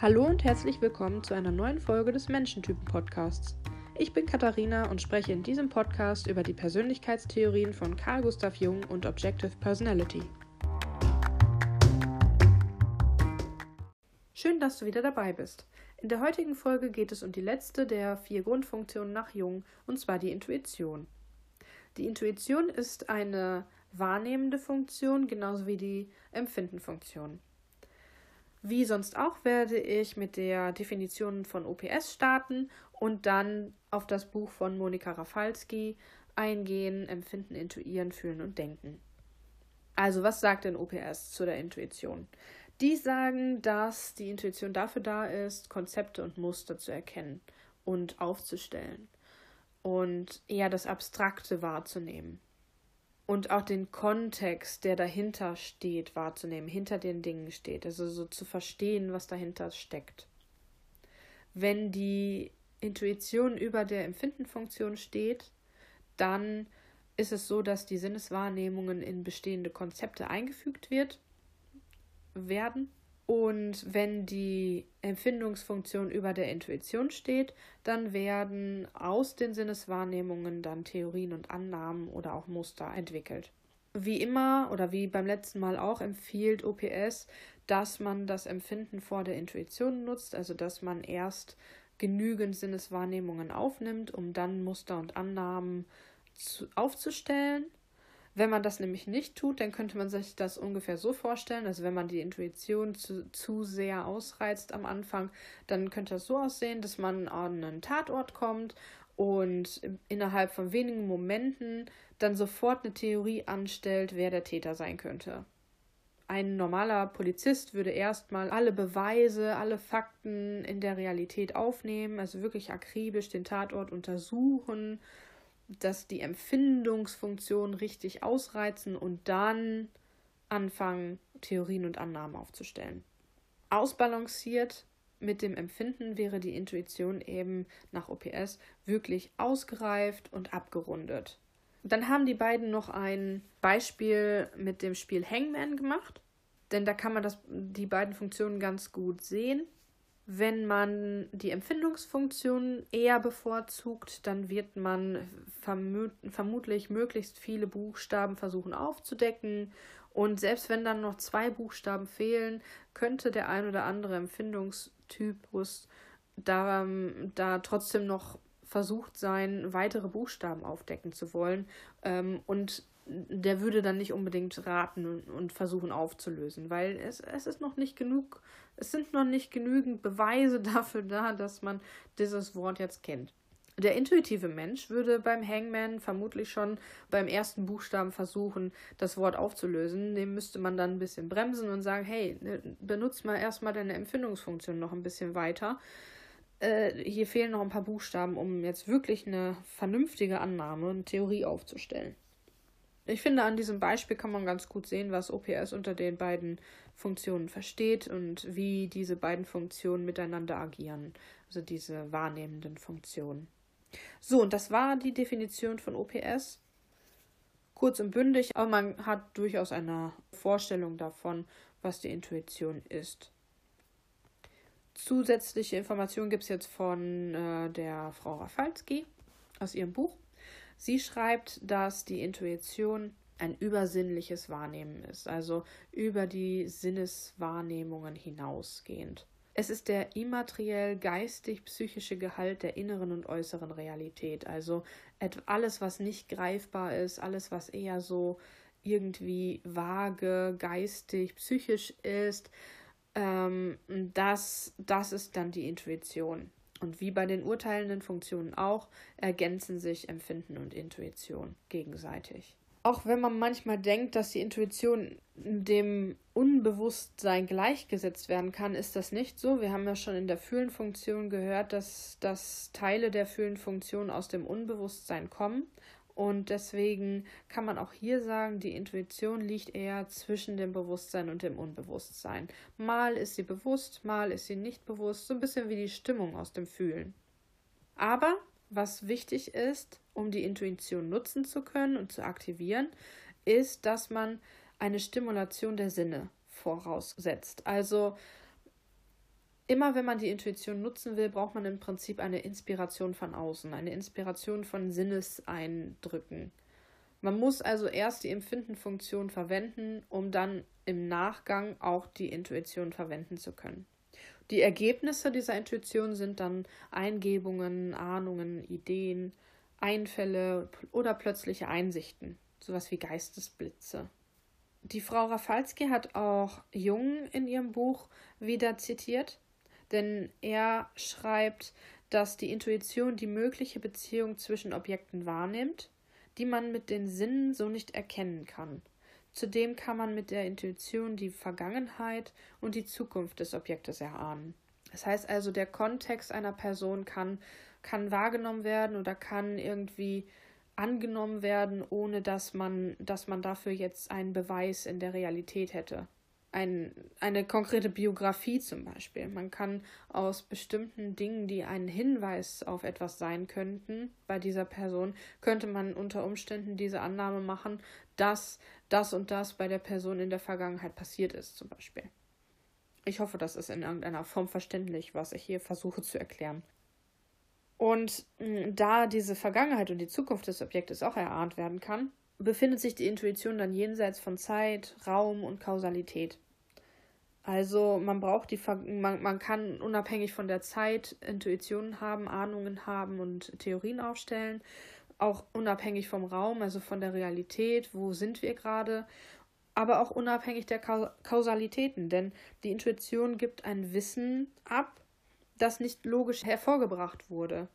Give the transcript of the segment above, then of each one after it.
Hallo und herzlich willkommen zu einer neuen Folge des Menschentypen-Podcasts. Ich bin Katharina und spreche in diesem Podcast über die Persönlichkeitstheorien von Carl Gustav Jung und Objective Personality. Schön, dass du wieder dabei bist. In der heutigen Folge geht es um die letzte der vier Grundfunktionen nach Jung, und zwar die Intuition. Die Intuition ist eine wahrnehmende Funktion, genauso wie die Empfindenfunktion. Wie sonst auch werde ich mit der Definition von OPS starten und dann auf das Buch von Monika Rafalski eingehen, empfinden, intuieren, fühlen und denken. Also, was sagt denn OPS zu der Intuition? Die sagen, dass die Intuition dafür da ist, Konzepte und Muster zu erkennen und aufzustellen und eher das Abstrakte wahrzunehmen und auch den Kontext, der dahinter steht, wahrzunehmen, hinter den Dingen steht, also so zu verstehen, was dahinter steckt. Wenn die Intuition über der Empfindenfunktion steht, dann ist es so, dass die Sinneswahrnehmungen in bestehende Konzepte eingefügt wird, werden und wenn die Empfindungsfunktion über der Intuition steht, dann werden aus den Sinneswahrnehmungen dann Theorien und Annahmen oder auch Muster entwickelt. Wie immer oder wie beim letzten Mal auch empfiehlt OPS, dass man das Empfinden vor der Intuition nutzt, also dass man erst genügend Sinneswahrnehmungen aufnimmt, um dann Muster und Annahmen zu, aufzustellen wenn man das nämlich nicht tut, dann könnte man sich das ungefähr so vorstellen, also wenn man die Intuition zu, zu sehr ausreizt am Anfang, dann könnte das so aussehen, dass man an einen Tatort kommt und innerhalb von wenigen Momenten dann sofort eine Theorie anstellt, wer der Täter sein könnte. Ein normaler Polizist würde erstmal alle Beweise, alle Fakten in der Realität aufnehmen, also wirklich akribisch den Tatort untersuchen dass die Empfindungsfunktion richtig ausreizen und dann anfangen, Theorien und Annahmen aufzustellen. Ausbalanciert mit dem Empfinden wäre die Intuition eben nach OPS wirklich ausgereift und abgerundet. Dann haben die beiden noch ein Beispiel mit dem Spiel Hangman gemacht, denn da kann man das, die beiden Funktionen ganz gut sehen. Wenn man die Empfindungsfunktion eher bevorzugt, dann wird man vermut vermutlich möglichst viele Buchstaben versuchen aufzudecken. Und selbst wenn dann noch zwei Buchstaben fehlen, könnte der ein oder andere Empfindungstypus da, da trotzdem noch versucht sein, weitere Buchstaben aufdecken zu wollen. Ähm, und der würde dann nicht unbedingt raten und, und, versuchen aufzulösen, weil es, es ist noch nicht genug, es sind noch nicht genügend Beweise dafür da, dass man dieses Wort jetzt kennt. Der intuitive Mensch würde beim Hangman vermutlich schon beim ersten Buchstaben versuchen, das Wort aufzulösen. Dem müsste man dann ein bisschen bremsen und sagen, hey, ne, benutzt mal erstmal deine Empfindungsfunktion noch ein bisschen weiter. Äh, hier fehlen noch ein paar Buchstaben, um jetzt wirklich eine vernünftige Annahme und Theorie aufzustellen. Ich finde, an diesem Beispiel kann man ganz gut sehen, was OPS unter den beiden Funktionen versteht und wie diese beiden Funktionen miteinander agieren, also diese wahrnehmenden Funktionen. So, und das war die Definition von OPS. Kurz und bündig, aber man hat durchaus eine Vorstellung davon, was die Intuition ist. Zusätzliche Informationen gibt es jetzt von äh, der Frau Rafalski aus ihrem Buch. Sie schreibt, dass die Intuition ein übersinnliches Wahrnehmen ist, also über die Sinneswahrnehmungen hinausgehend. Es ist der immateriell geistig-psychische Gehalt der inneren und äußeren Realität, also alles, was nicht greifbar ist, alles, was eher so irgendwie vage, geistig, psychisch ist, ähm, das, das ist dann die Intuition. Und wie bei den urteilenden Funktionen auch, ergänzen sich Empfinden und Intuition gegenseitig. Auch wenn man manchmal denkt, dass die Intuition dem Unbewusstsein gleichgesetzt werden kann, ist das nicht so. Wir haben ja schon in der Fühlenfunktion gehört, dass, dass Teile der Fühlenfunktion aus dem Unbewusstsein kommen und deswegen kann man auch hier sagen, die Intuition liegt eher zwischen dem Bewusstsein und dem Unbewusstsein. Mal ist sie bewusst, mal ist sie nicht bewusst, so ein bisschen wie die Stimmung aus dem Fühlen. Aber was wichtig ist, um die Intuition nutzen zu können und zu aktivieren, ist, dass man eine Stimulation der Sinne voraussetzt. Also immer wenn man die Intuition nutzen will, braucht man im Prinzip eine Inspiration von außen, eine Inspiration von Sinneseindrücken. Man muss also erst die Empfindenfunktion verwenden, um dann im Nachgang auch die Intuition verwenden zu können. Die Ergebnisse dieser Intuition sind dann Eingebungen, Ahnungen, Ideen, Einfälle oder plötzliche Einsichten, sowas wie Geistesblitze. Die Frau Rafalski hat auch Jung in ihrem Buch wieder zitiert denn er schreibt, dass die Intuition die mögliche Beziehung zwischen Objekten wahrnimmt, die man mit den Sinnen so nicht erkennen kann. Zudem kann man mit der Intuition die Vergangenheit und die Zukunft des Objektes erahnen. Das heißt also, der Kontext einer Person kann, kann wahrgenommen werden oder kann irgendwie angenommen werden, ohne dass man, dass man dafür jetzt einen Beweis in der Realität hätte ein, eine konkrete Biografie zum Beispiel. Man kann aus bestimmten Dingen, die einen Hinweis auf etwas sein könnten, bei dieser Person, könnte man unter Umständen diese Annahme machen, dass das und das bei der Person in der Vergangenheit passiert ist, zum Beispiel. Ich hoffe, das ist in irgendeiner Form verständlich, was ich hier versuche zu erklären. Und hm, da diese Vergangenheit und die Zukunft des Objektes auch erahnt werden kann, befindet sich die Intuition dann jenseits von Zeit, Raum und Kausalität. Also man braucht die man, man kann unabhängig von der Zeit Intuitionen haben, Ahnungen haben und Theorien aufstellen, auch unabhängig vom Raum, also von der Realität, wo sind wir gerade, aber auch unabhängig der Kausalitäten, denn die Intuition gibt ein Wissen ab, das nicht logisch hervorgebracht wurde.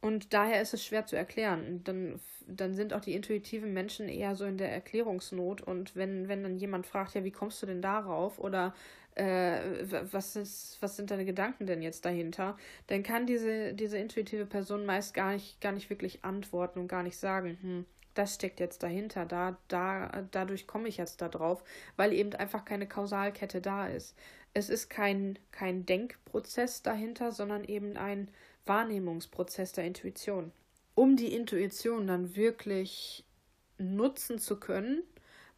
Und daher ist es schwer zu erklären. Dann, dann sind auch die intuitiven Menschen eher so in der Erklärungsnot. Und wenn, wenn dann jemand fragt, ja, wie kommst du denn darauf? Oder äh, was, ist, was sind deine Gedanken denn jetzt dahinter? Dann kann diese, diese intuitive Person meist gar nicht, gar nicht wirklich antworten und gar nicht sagen, hm, das steckt jetzt dahinter, da, da, dadurch komme ich jetzt da drauf, weil eben einfach keine Kausalkette da ist. Es ist kein, kein Denkprozess dahinter, sondern eben ein Wahrnehmungsprozess der Intuition. Um die Intuition dann wirklich nutzen zu können,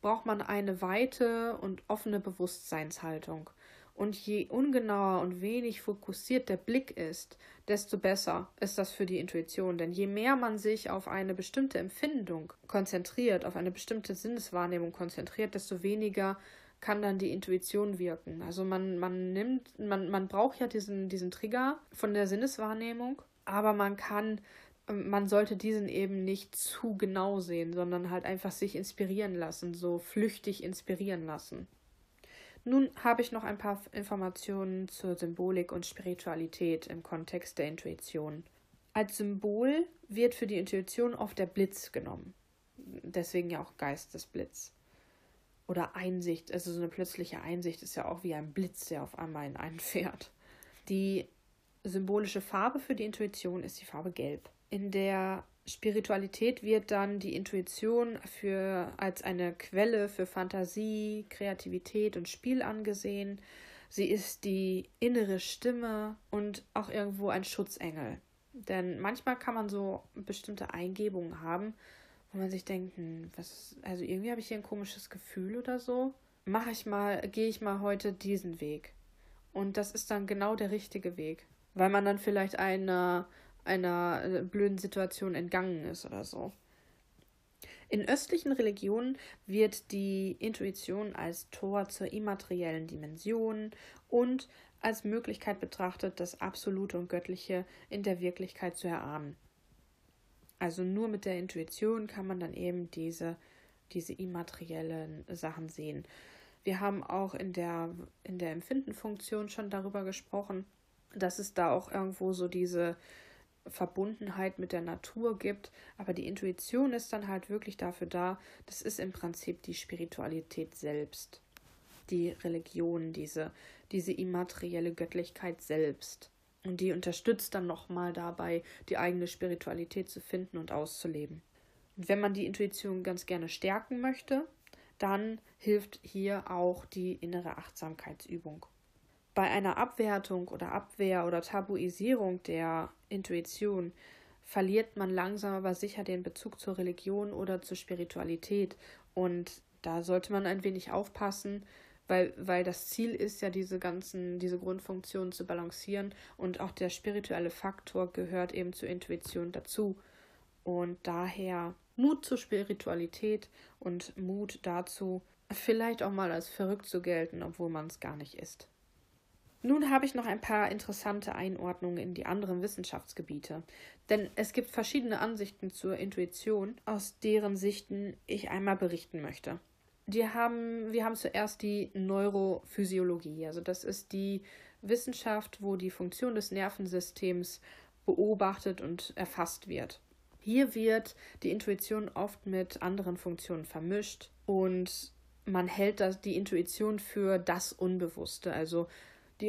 braucht man eine weite und offene Bewusstseinshaltung. Und je ungenauer und wenig fokussiert der Blick ist, desto besser ist das für die Intuition. Denn je mehr man sich auf eine bestimmte Empfindung konzentriert, auf eine bestimmte Sinneswahrnehmung konzentriert, desto weniger kann dann die Intuition wirken. Also man, man nimmt, man, man braucht ja diesen, diesen Trigger von der Sinneswahrnehmung, aber man kann, man sollte diesen eben nicht zu genau sehen, sondern halt einfach sich inspirieren lassen, so flüchtig inspirieren lassen. Nun habe ich noch ein paar Informationen zur Symbolik und Spiritualität im Kontext der Intuition. Als Symbol wird für die Intuition oft der Blitz genommen. Deswegen ja auch Geistesblitz oder Einsicht, also so eine plötzliche Einsicht ist ja auch wie ein Blitz, der auf einmal in einen fährt. Die symbolische Farbe für die Intuition ist die Farbe Gelb. In der Spiritualität wird dann die Intuition für, als eine Quelle für Fantasie, Kreativität und Spiel angesehen. Sie ist die innere Stimme und auch irgendwo ein Schutzengel. Denn manchmal kann man so bestimmte Eingebungen haben, wo man sich denkt, hm, was, also irgendwie habe ich hier ein komisches Gefühl oder so. Mache ich mal, gehe ich mal heute diesen Weg. Und das ist dann genau der richtige Weg. Weil man dann vielleicht einer, einer äh, blöden Situation entgangen ist oder so. In östlichen Religionen wird die Intuition als Tor zur immateriellen Dimension und als Möglichkeit betrachtet, das Absolute und Göttliche in der Wirklichkeit zu erahnen. Also nur mit der Intuition kann man dann eben diese, diese immateriellen Sachen sehen. Wir haben auch in der, in der Empfindenfunktion schon darüber gesprochen, dass es da auch irgendwo so diese Verbundenheit mit der Natur gibt, aber die Intuition ist dann halt wirklich dafür da, das ist im Prinzip die Spiritualität selbst, die Religion, diese, diese immaterielle Göttlichkeit selbst. Und die unterstützt dann nochmal dabei, die eigene Spiritualität zu finden und auszuleben. Und wenn man die Intuition ganz gerne stärken möchte, dann hilft hier auch die innere Achtsamkeitsübung. Bei einer Abwertung oder Abwehr oder Tabuisierung der Intuition verliert man langsam aber sicher den Bezug zur Religion oder zur Spiritualität. Und da sollte man ein wenig aufpassen, weil, weil das Ziel ist ja, diese ganzen, diese Grundfunktionen zu balancieren und auch der spirituelle Faktor gehört eben zur Intuition dazu. Und daher Mut zur Spiritualität und Mut dazu, vielleicht auch mal als verrückt zu gelten, obwohl man es gar nicht ist. Nun habe ich noch ein paar interessante Einordnungen in die anderen Wissenschaftsgebiete, denn es gibt verschiedene Ansichten zur Intuition, aus deren Sichten ich einmal berichten möchte. Die haben, wir haben zuerst die Neurophysiologie, also das ist die Wissenschaft, wo die Funktion des Nervensystems beobachtet und erfasst wird. Hier wird die Intuition oft mit anderen Funktionen vermischt und man hält das, die Intuition für das Unbewusste. Also die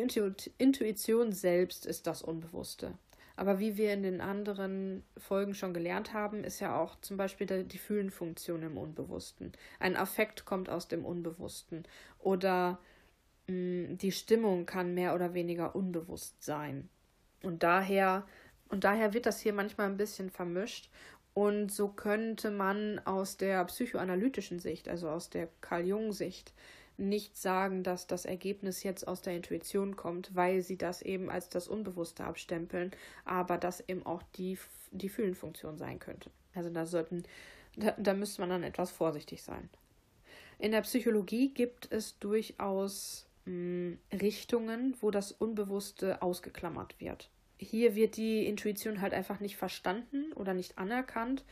Intuition selbst ist das Unbewusste. Aber wie wir in den anderen Folgen schon gelernt haben, ist ja auch zum Beispiel die Fühlenfunktion im Unbewussten. Ein Affekt kommt aus dem Unbewussten. Oder mh, mm, die Stimmung kann mehr oder weniger unbewusst sein. Und daher, und daher wird das hier manchmal ein bisschen vermischt. Und so könnte man aus der psychoanalytischen Sicht, also aus der Carl Jung-Sicht, nicht sagen, dass das Ergebnis jetzt aus der Intuition kommt, weil sie das eben als das Unbewusste abstempeln, aber das eben auch die, die Fühlenfunktion sein könnte. Also da sollten, da, da müsste man dann etwas vorsichtig sein. In der Psychologie gibt es durchaus mh, hm, Richtungen, wo das Unbewusste ausgeklammert wird. Hier wird die Intuition halt einfach nicht verstanden oder nicht anerkannt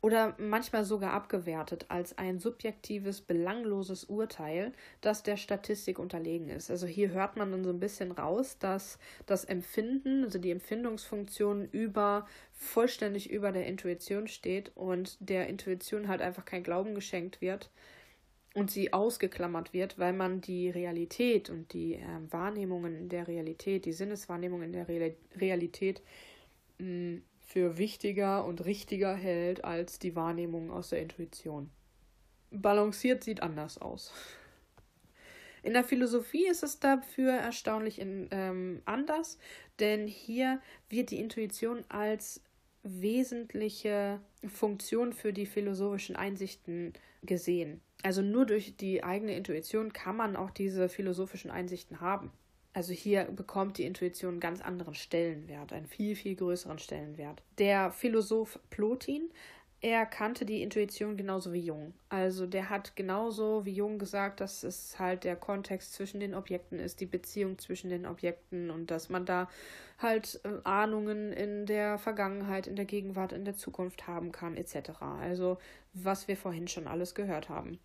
oder manchmal sogar abgewertet als ein subjektives, belangloses Urteil, das der Statistik unterlegen ist. Also hier hört man dann so ein bisschen raus, dass das Empfinden, also die Empfindungsfunktion über vollständig über der Intuition steht und der Intuition halt einfach kein Glauben geschenkt wird und sie ausgeklammert wird, weil man die Realität und die äh, Wahrnehmungen der Realität, die Sinneswahrnehmung in der Re Realität mh, mm, für wichtiger und richtiger hält als die Wahrnehmung aus der Intuition. Balanciert sieht anders aus. In der Philosophie ist es dafür erstaunlich in, ähm, anders, denn hier wird die Intuition als wesentliche Funktion für die philosophischen Einsichten gesehen. Also nur durch die eigene Intuition kann man auch diese philosophischen Einsichten haben. Also hier bekommt die Intuition einen ganz anderen Stellenwert, einen viel, viel größeren Stellenwert. Der Philosoph Plotin, er kannte die Intuition genauso wie Jung. Also der hat genauso wie Jung gesagt, dass es halt der Kontext zwischen den Objekten ist, die Beziehung zwischen den Objekten und dass man da halt äh, Ahnungen in der Vergangenheit, in der Gegenwart, in der Zukunft haben kann, etc. Also was wir vorhin schon alles gehört haben.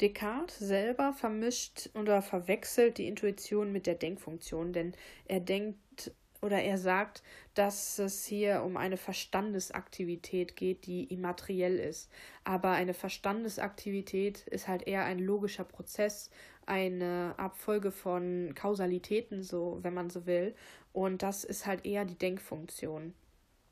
Descartes selber vermischt oder verwechselt die Intuition mit der Denkfunktion, denn er denkt oder er sagt, dass es hier um eine Verstandesaktivität geht, die immateriell ist. Aber eine Verstandesaktivität ist halt eher ein logischer Prozess, eine Abfolge von Kausalitäten, so wenn man so will. Und das ist halt eher die Denkfunktion.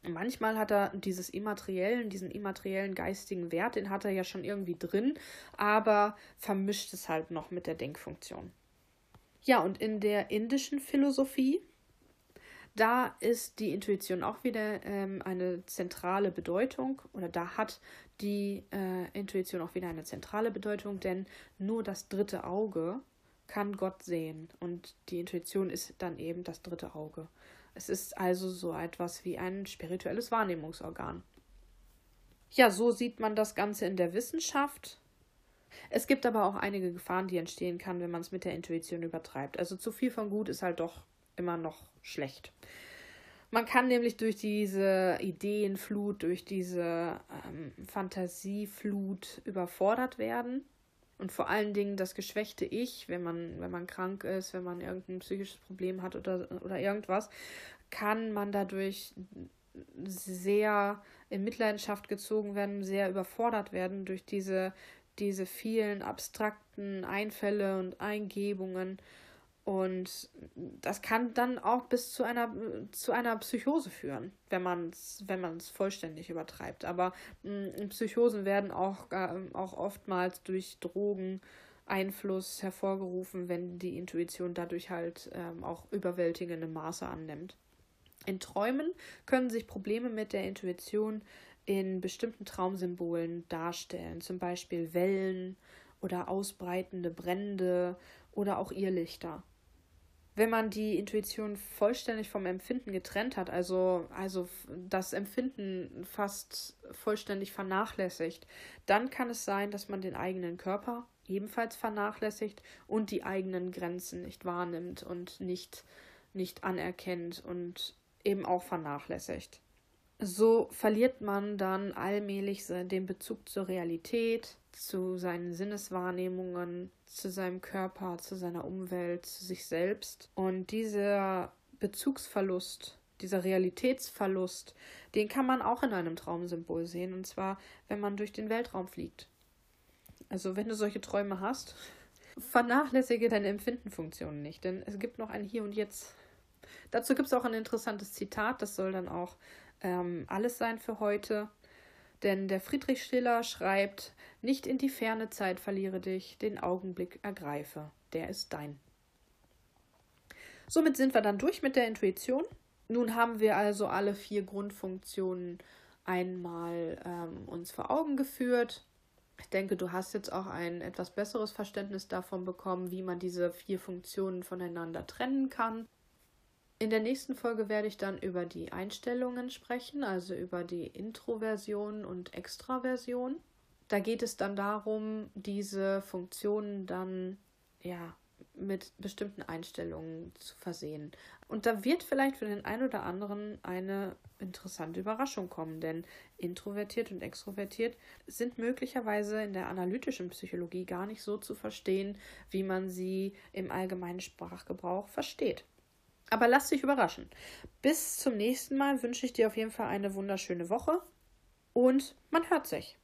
Manchmal hat er dieses immateriellen, diesen immateriellen geistigen Wert, den hat er ja schon irgendwie drin, aber vermischt es halt noch mit der Denkfunktion. Ja, und in der indischen Philosophie, da ist die Intuition auch wieder ähm, eine zentrale Bedeutung oder da hat die äh, Intuition auch wieder eine zentrale Bedeutung, denn nur das dritte Auge kann Gott sehen und die Intuition ist dann eben das dritte Auge. Es ist also so etwas wie ein spirituelles Wahrnehmungsorgan. Ja, so sieht man das Ganze in der Wissenschaft. Es gibt aber auch einige Gefahren, die entstehen kann, wenn man es mit der Intuition übertreibt. Also zu viel von gut ist halt doch immer noch schlecht. Man kann nämlich durch diese Ideenflut, durch diese ähm, Fantasieflut überfordert werden. Und vor allen Dingen das geschwächte Ich, wenn man, wenn man krank ist, wenn man irgendein psychisches Problem hat oder, oder irgendwas, kann man dadurch sehr in Mitleidenschaft gezogen werden, sehr überfordert werden durch diese, diese vielen abstrakten Einfälle und Eingebungen und das kann dann auch bis zu einer, zu einer Psychose führen, wenn man es wenn man's vollständig übertreibt. Aber mh, mm, Psychosen werden auch, äh, auch oftmals durch Drogeneinfluss hervorgerufen, wenn die Intuition dadurch halt ähm, auch überwältigende Maße annimmt. In Träumen können sich Probleme mit der Intuition in bestimmten Traumsymbolen darstellen, zum Beispiel Wellen oder ausbreitende Brände oder auch Irrlichter. Wenn man die Intuition vollständig vom Empfinden getrennt hat, also, also das Empfinden fast vollständig vernachlässigt, dann kann es sein, dass man den eigenen Körper ebenfalls vernachlässigt und die eigenen Grenzen nicht wahrnimmt und nicht, nicht anerkennt und eben auch vernachlässigt. So verliert man dann allmählich den Bezug zur Realität, zu seinen Sinneswahrnehmungen, zu seinem Körper, zu seiner Umwelt, zu sich selbst. Und dieser Bezugsverlust, dieser Realitätsverlust, den kann man auch in einem Traumsymbol sehen. Und zwar, wenn man durch den Weltraum fliegt. Also, wenn du solche Träume hast, vernachlässige deine Empfindenfunktionen nicht, denn es gibt noch ein Hier und Jetzt. Dazu gibt es auch ein interessantes Zitat, das soll dann auch ähm, alles sein für heute. Denn der Friedrich Schiller schreibt, nicht in die ferne Zeit verliere dich, den Augenblick ergreife, der ist dein. Somit sind wir dann durch mit der Intuition. Nun haben wir also alle vier Grundfunktionen einmal ähm, uns vor Augen geführt. Ich denke, du hast jetzt auch ein etwas besseres Verständnis davon bekommen, wie man diese vier Funktionen voneinander trennen kann. In der nächsten Folge werde ich dann über die Einstellungen sprechen, also über die Introversion und Extraversion. Da geht es dann darum, diese Funktionen dann ja mit bestimmten Einstellungen zu versehen. Und da wird vielleicht für den einen oder anderen eine interessante Überraschung kommen, denn introvertiert und extrovertiert sind möglicherweise in der analytischen Psychologie gar nicht so zu verstehen, wie man sie im allgemeinen Sprachgebrauch versteht. Aber lass dich überraschen. Bis zum nächsten Mal wünsche ich dir auf jeden Fall eine wunderschöne Woche und man hört sich.